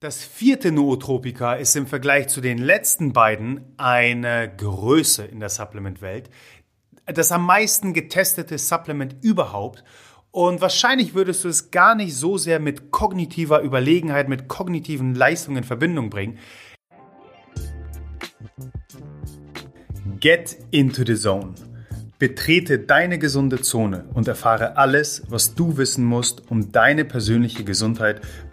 Das vierte Nootropika ist im Vergleich zu den letzten beiden eine Größe in der Supplement-Welt. Das am meisten getestete Supplement überhaupt. Und wahrscheinlich würdest du es gar nicht so sehr mit kognitiver Überlegenheit, mit kognitiven Leistungen in Verbindung bringen. Get into the zone. Betrete deine gesunde Zone und erfahre alles, was du wissen musst, um deine persönliche Gesundheit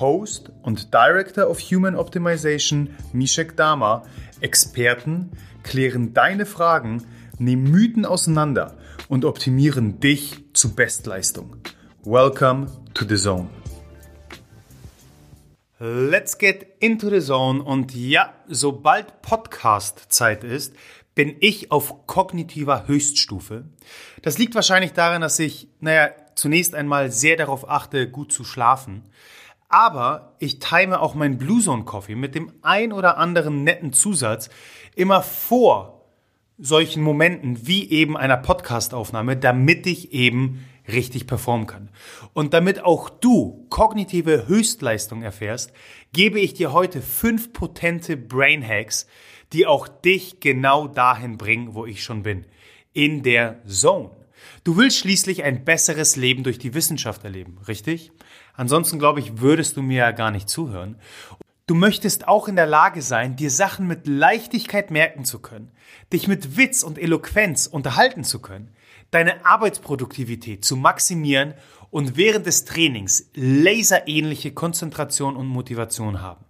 Host und Director of Human Optimization Mishek Dama, Experten, klären deine Fragen, nehmen Mythen auseinander und optimieren dich zu Bestleistung. Welcome to the Zone. Let's get into the zone und ja, sobald Podcast-Zeit ist, bin ich auf kognitiver Höchststufe. Das liegt wahrscheinlich daran, dass ich, naja, zunächst einmal sehr darauf achte, gut zu schlafen. Aber ich time auch meinen Blue Zone Coffee mit dem ein oder anderen netten Zusatz immer vor solchen Momenten wie eben einer Podcastaufnahme, damit ich eben richtig performen kann. Und damit auch du kognitive Höchstleistung erfährst, gebe ich dir heute fünf potente Brain Hacks, die auch dich genau dahin bringen, wo ich schon bin. In der Zone. Du willst schließlich ein besseres Leben durch die Wissenschaft erleben, richtig? Ansonsten glaube ich, würdest du mir ja gar nicht zuhören. Du möchtest auch in der Lage sein, dir Sachen mit Leichtigkeit merken zu können, dich mit Witz und Eloquenz unterhalten zu können, deine Arbeitsproduktivität zu maximieren und während des Trainings laserähnliche Konzentration und Motivation haben.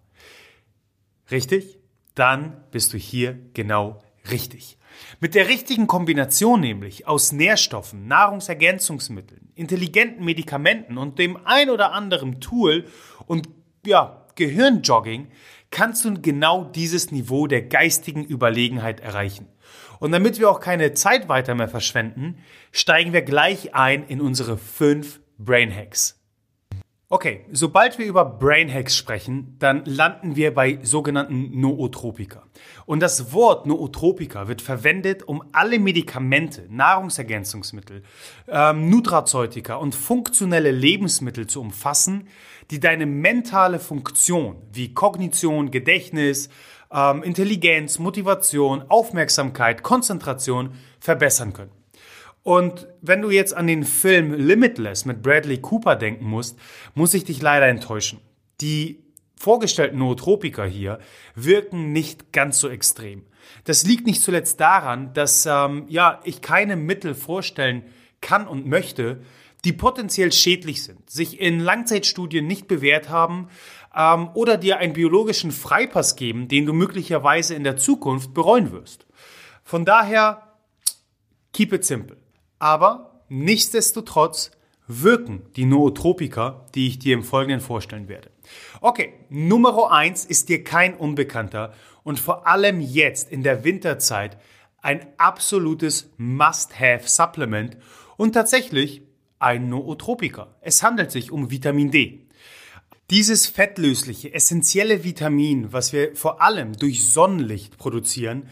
Richtig? Dann bist du hier genau richtig. Mit der richtigen Kombination nämlich aus Nährstoffen, Nahrungsergänzungsmitteln, intelligenten Medikamenten und dem ein oder anderen Tool und ja, Gehirnjogging kannst du genau dieses Niveau der geistigen Überlegenheit erreichen. Und damit wir auch keine Zeit weiter mehr verschwenden, steigen wir gleich ein in unsere fünf Brain Hacks. Okay, sobald wir über Brain Hacks sprechen, dann landen wir bei sogenannten Nootropika. Und das Wort Nootropika wird verwendet, um alle Medikamente, Nahrungsergänzungsmittel, ähm, Nutrazeutika und funktionelle Lebensmittel zu umfassen, die deine mentale Funktion wie Kognition, Gedächtnis, ähm, Intelligenz, Motivation, Aufmerksamkeit, Konzentration verbessern können. Und wenn du jetzt an den Film Limitless mit Bradley Cooper denken musst, muss ich dich leider enttäuschen. Die vorgestellten Nootropika hier wirken nicht ganz so extrem. Das liegt nicht zuletzt daran, dass ähm, ja, ich keine Mittel vorstellen kann und möchte, die potenziell schädlich sind, sich in Langzeitstudien nicht bewährt haben ähm, oder dir einen biologischen Freipass geben, den du möglicherweise in der Zukunft bereuen wirst. Von daher, keep it simple. Aber nichtsdestotrotz wirken die Nootropika, die ich dir im Folgenden vorstellen werde. Okay, Nummer eins ist dir kein Unbekannter und vor allem jetzt in der Winterzeit ein absolutes Must-Have-Supplement und tatsächlich ein Nootropika. Es handelt sich um Vitamin D. Dieses fettlösliche, essentielle Vitamin, was wir vor allem durch Sonnenlicht produzieren,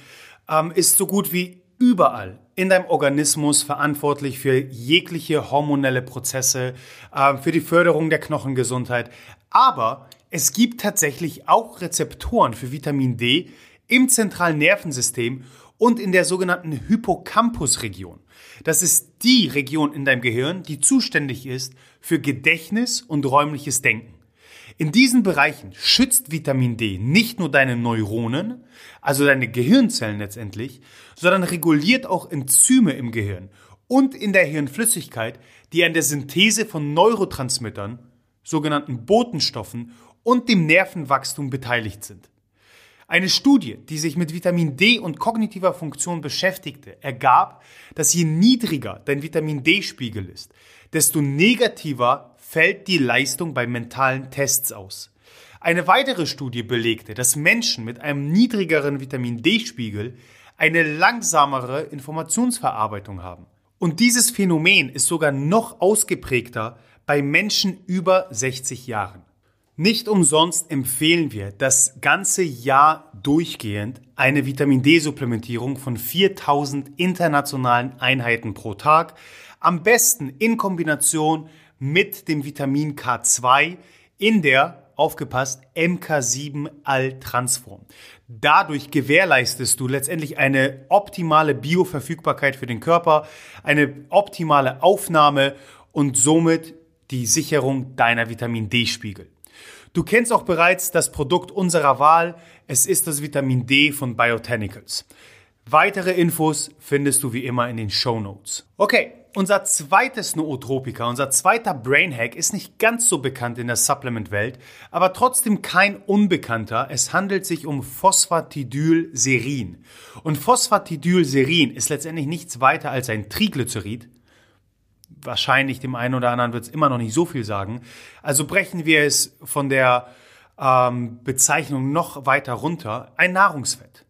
ähm, ist so gut wie überall in deinem Organismus verantwortlich für jegliche hormonelle Prozesse, äh, für die Förderung der Knochengesundheit. Aber es gibt tatsächlich auch Rezeptoren für Vitamin D im zentralen Nervensystem und in der sogenannten Hippocampus-Region. Das ist die Region in deinem Gehirn, die zuständig ist für Gedächtnis und räumliches Denken. In diesen Bereichen schützt Vitamin D nicht nur deine Neuronen, also deine Gehirnzellen letztendlich, sondern reguliert auch Enzyme im Gehirn und in der Hirnflüssigkeit, die an der Synthese von Neurotransmittern, sogenannten Botenstoffen und dem Nervenwachstum beteiligt sind. Eine Studie, die sich mit Vitamin D und kognitiver Funktion beschäftigte, ergab, dass je niedriger dein Vitamin D-Spiegel ist, desto negativer fällt die Leistung bei mentalen Tests aus. Eine weitere Studie belegte, dass Menschen mit einem niedrigeren Vitamin D-Spiegel eine langsamere Informationsverarbeitung haben. Und dieses Phänomen ist sogar noch ausgeprägter bei Menschen über 60 Jahren. Nicht umsonst empfehlen wir das ganze Jahr durchgehend eine Vitamin D-Supplementierung von 4000 internationalen Einheiten pro Tag, am besten in Kombination mit dem Vitamin K2 in der aufgepasst, MK7 All-Transform. Dadurch gewährleistest du letztendlich eine optimale Bioverfügbarkeit für den Körper, eine optimale Aufnahme und somit die Sicherung deiner Vitamin D-Spiegel. Du kennst auch bereits das Produkt unserer Wahl. Es ist das Vitamin D von Biotanicals. Weitere Infos findest du wie immer in den Show Notes. Okay, unser zweites Nootropika, unser zweiter Brainhack ist nicht ganz so bekannt in der Supplement-Welt, aber trotzdem kein Unbekannter. Es handelt sich um Phosphatidylserin. Und Phosphatidylserin ist letztendlich nichts weiter als ein Triglycerid. Wahrscheinlich dem einen oder anderen wird es immer noch nicht so viel sagen. Also brechen wir es von der ähm, Bezeichnung noch weiter runter. Ein Nahrungsfett.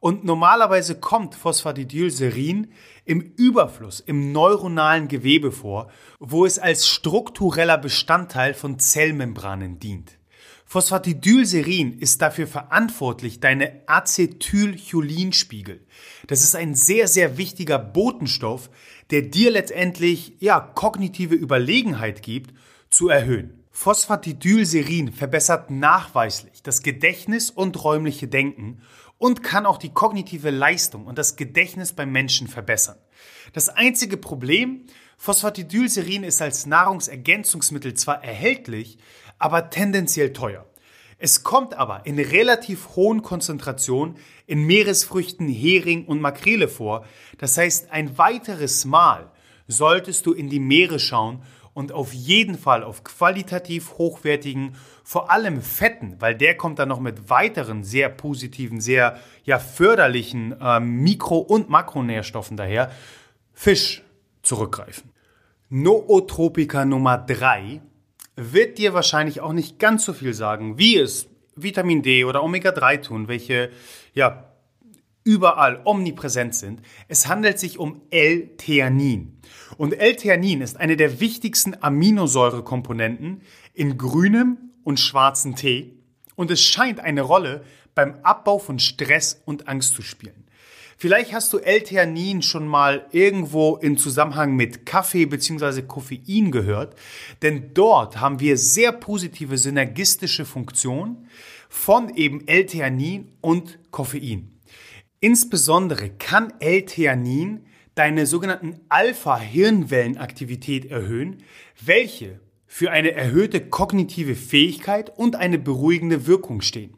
Und normalerweise kommt Phosphatidylserin im Überfluss im neuronalen Gewebe vor, wo es als struktureller Bestandteil von Zellmembranen dient. Phosphatidylserin ist dafür verantwortlich, deine Acetylcholinspiegel. Das ist ein sehr, sehr wichtiger Botenstoff, der dir letztendlich, ja, kognitive Überlegenheit gibt, zu erhöhen. Phosphatidylserin verbessert nachweislich das Gedächtnis und räumliche Denken und kann auch die kognitive Leistung und das Gedächtnis beim Menschen verbessern. Das einzige Problem, Phosphatidylserin ist als Nahrungsergänzungsmittel zwar erhältlich, aber tendenziell teuer. Es kommt aber in relativ hohen Konzentrationen in Meeresfrüchten, Hering und Makrele vor. Das heißt, ein weiteres Mal solltest du in die Meere schauen und auf jeden Fall auf qualitativ hochwertigen, vor allem Fetten, weil der kommt dann noch mit weiteren sehr positiven, sehr ja, förderlichen äh, Mikro- und Makronährstoffen daher, Fisch zurückgreifen. Nootropika Nummer 3 wird dir wahrscheinlich auch nicht ganz so viel sagen, wie es Vitamin D oder Omega-3 tun, welche ja überall omnipräsent sind. Es handelt sich um L-Theanin. Und L-Theanin ist eine der wichtigsten Aminosäurekomponenten in grünem und schwarzem Tee und es scheint eine Rolle beim Abbau von Stress und Angst zu spielen. Vielleicht hast du L-Theanin schon mal irgendwo in Zusammenhang mit Kaffee bzw. Koffein gehört, denn dort haben wir sehr positive synergistische Funktionen von eben L-Theanin und Koffein. Insbesondere kann L-Theanin deine sogenannten Alpha-Hirnwellenaktivität erhöhen, welche für eine erhöhte kognitive Fähigkeit und eine beruhigende Wirkung stehen.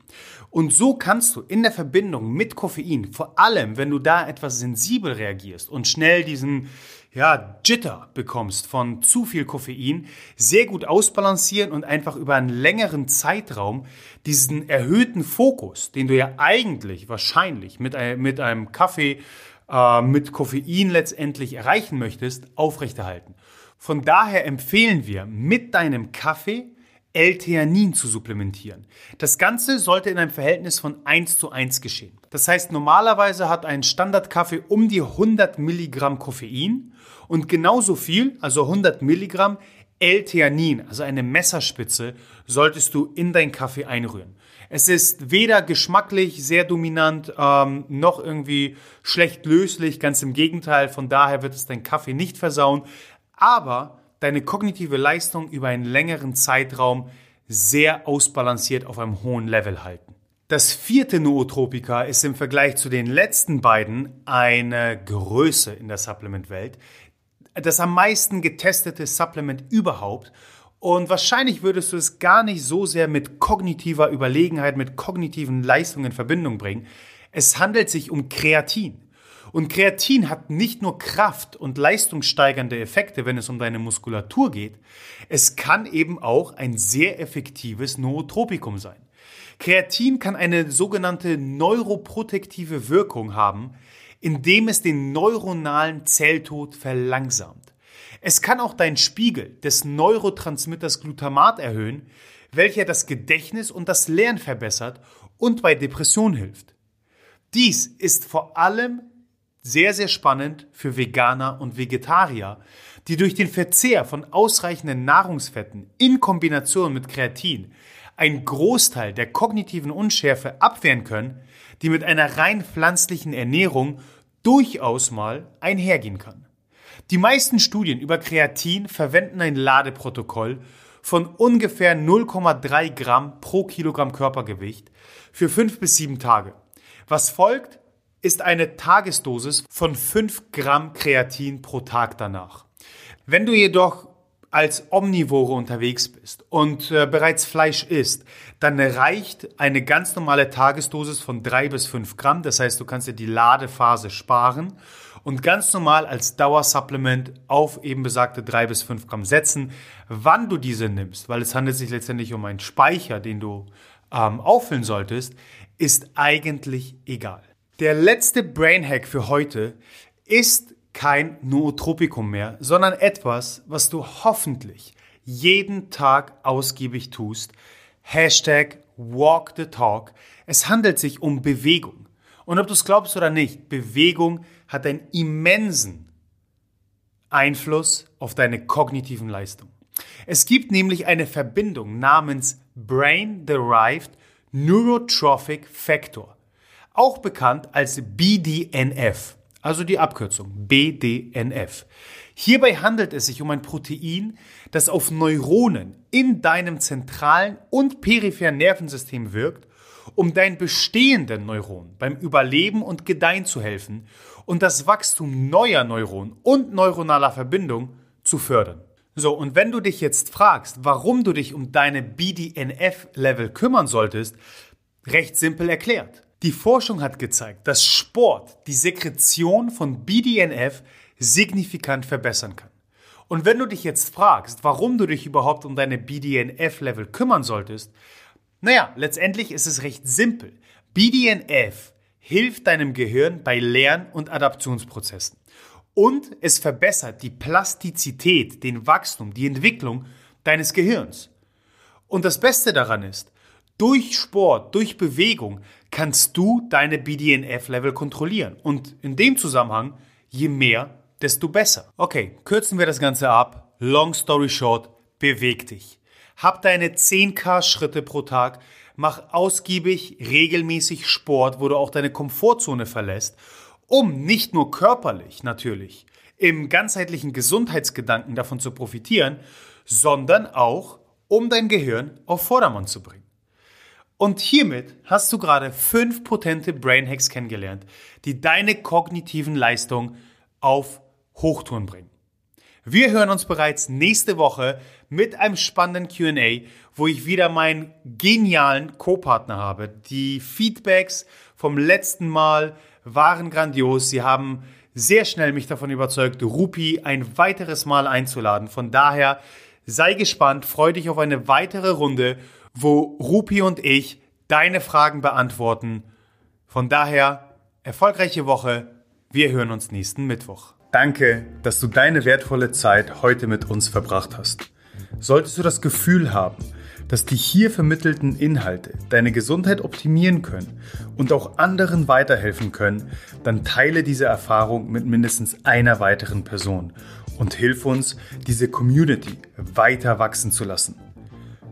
Und so kannst du in der Verbindung mit Koffein, vor allem wenn du da etwas sensibel reagierst und schnell diesen ja, Jitter bekommst von zu viel Koffein, sehr gut ausbalancieren und einfach über einen längeren Zeitraum diesen erhöhten Fokus, den du ja eigentlich wahrscheinlich mit, mit einem Kaffee äh, mit Koffein letztendlich erreichen möchtest, aufrechterhalten. Von daher empfehlen wir mit deinem Kaffee L-Theanin zu supplementieren. Das Ganze sollte in einem Verhältnis von 1 zu 1 geschehen. Das heißt, normalerweise hat ein Standardkaffee um die 100 Milligramm Koffein und genauso viel, also 100 Milligramm L-Theanin, also eine Messerspitze, solltest du in deinen Kaffee einrühren. Es ist weder geschmacklich sehr dominant, ähm, noch irgendwie schlecht löslich, ganz im Gegenteil. Von daher wird es deinen Kaffee nicht versauen, aber deine kognitive Leistung über einen längeren Zeitraum sehr ausbalanciert auf einem hohen Level halten. Das vierte Nootropika ist im Vergleich zu den letzten beiden eine Größe in der Supplementwelt, das am meisten getestete Supplement überhaupt. Und wahrscheinlich würdest du es gar nicht so sehr mit kognitiver Überlegenheit, mit kognitiven Leistungen in Verbindung bringen. Es handelt sich um Kreatin. Und Kreatin hat nicht nur Kraft und leistungssteigernde Effekte, wenn es um deine Muskulatur geht, es kann eben auch ein sehr effektives Nootropikum sein. Kreatin kann eine sogenannte neuroprotektive Wirkung haben, indem es den neuronalen Zelltod verlangsamt. Es kann auch deinen Spiegel des Neurotransmitters Glutamat erhöhen, welcher das Gedächtnis und das Lernen verbessert und bei Depressionen hilft. Dies ist vor allem sehr, sehr spannend für Veganer und Vegetarier, die durch den Verzehr von ausreichenden Nahrungsfetten in Kombination mit Kreatin einen Großteil der kognitiven Unschärfe abwehren können, die mit einer rein pflanzlichen Ernährung durchaus mal einhergehen kann. Die meisten Studien über Kreatin verwenden ein Ladeprotokoll von ungefähr 0,3 Gramm pro Kilogramm Körpergewicht für fünf bis sieben Tage. Was folgt, ist eine Tagesdosis von 5 Gramm Kreatin pro Tag danach. Wenn du jedoch als Omnivore unterwegs bist und äh, bereits Fleisch isst, dann reicht eine ganz normale Tagesdosis von 3 bis 5 Gramm. Das heißt, du kannst dir die Ladephase sparen und ganz normal als Dauersupplement auf eben besagte 3 bis 5 Gramm setzen. Wann du diese nimmst, weil es handelt sich letztendlich um einen Speicher, den du ähm, auffüllen solltest, ist eigentlich egal. Der letzte Brainhack für heute ist kein Nootropikum mehr, sondern etwas, was du hoffentlich jeden Tag ausgiebig tust. Hashtag Walk the Talk. Es handelt sich um Bewegung. Und ob du es glaubst oder nicht, Bewegung hat einen immensen Einfluss auf deine kognitiven Leistungen. Es gibt nämlich eine Verbindung namens Brain Derived Neurotrophic Factor auch bekannt als BDNF, also die Abkürzung BDNF. Hierbei handelt es sich um ein Protein, das auf Neuronen in deinem zentralen und peripheren Nervensystem wirkt, um deinen bestehenden Neuronen beim Überleben und Gedeihen zu helfen und das Wachstum neuer Neuronen und neuronaler Verbindungen zu fördern. So, und wenn du dich jetzt fragst, warum du dich um deine BDNF-Level kümmern solltest, recht simpel erklärt. Die Forschung hat gezeigt, dass Sport die Sekretion von BDNF signifikant verbessern kann. Und wenn du dich jetzt fragst, warum du dich überhaupt um deine BDNF-Level kümmern solltest, naja, letztendlich ist es recht simpel. BDNF hilft deinem Gehirn bei Lern- und Adaptionsprozessen. Und es verbessert die Plastizität, den Wachstum, die Entwicklung deines Gehirns. Und das Beste daran ist, durch Sport, durch Bewegung kannst du deine BDNF-Level kontrollieren. Und in dem Zusammenhang, je mehr, desto besser. Okay, kürzen wir das Ganze ab. Long story short, beweg dich. Hab deine 10k Schritte pro Tag, mach ausgiebig, regelmäßig Sport, wo du auch deine Komfortzone verlässt, um nicht nur körperlich natürlich im ganzheitlichen Gesundheitsgedanken davon zu profitieren, sondern auch, um dein Gehirn auf Vordermann zu bringen. Und hiermit hast du gerade fünf potente Brain Hacks kennengelernt, die deine kognitiven Leistungen auf Hochtouren bringen. Wir hören uns bereits nächste Woche mit einem spannenden QA, wo ich wieder meinen genialen Co-Partner habe. Die Feedbacks vom letzten Mal waren grandios. Sie haben sehr schnell mich davon überzeugt, Rupi ein weiteres Mal einzuladen. Von daher sei gespannt, freu dich auf eine weitere Runde wo Rupi und ich deine Fragen beantworten. Von daher, erfolgreiche Woche. Wir hören uns nächsten Mittwoch. Danke, dass du deine wertvolle Zeit heute mit uns verbracht hast. Solltest du das Gefühl haben, dass die hier vermittelten Inhalte deine Gesundheit optimieren können und auch anderen weiterhelfen können, dann teile diese Erfahrung mit mindestens einer weiteren Person und hilf uns, diese Community weiter wachsen zu lassen.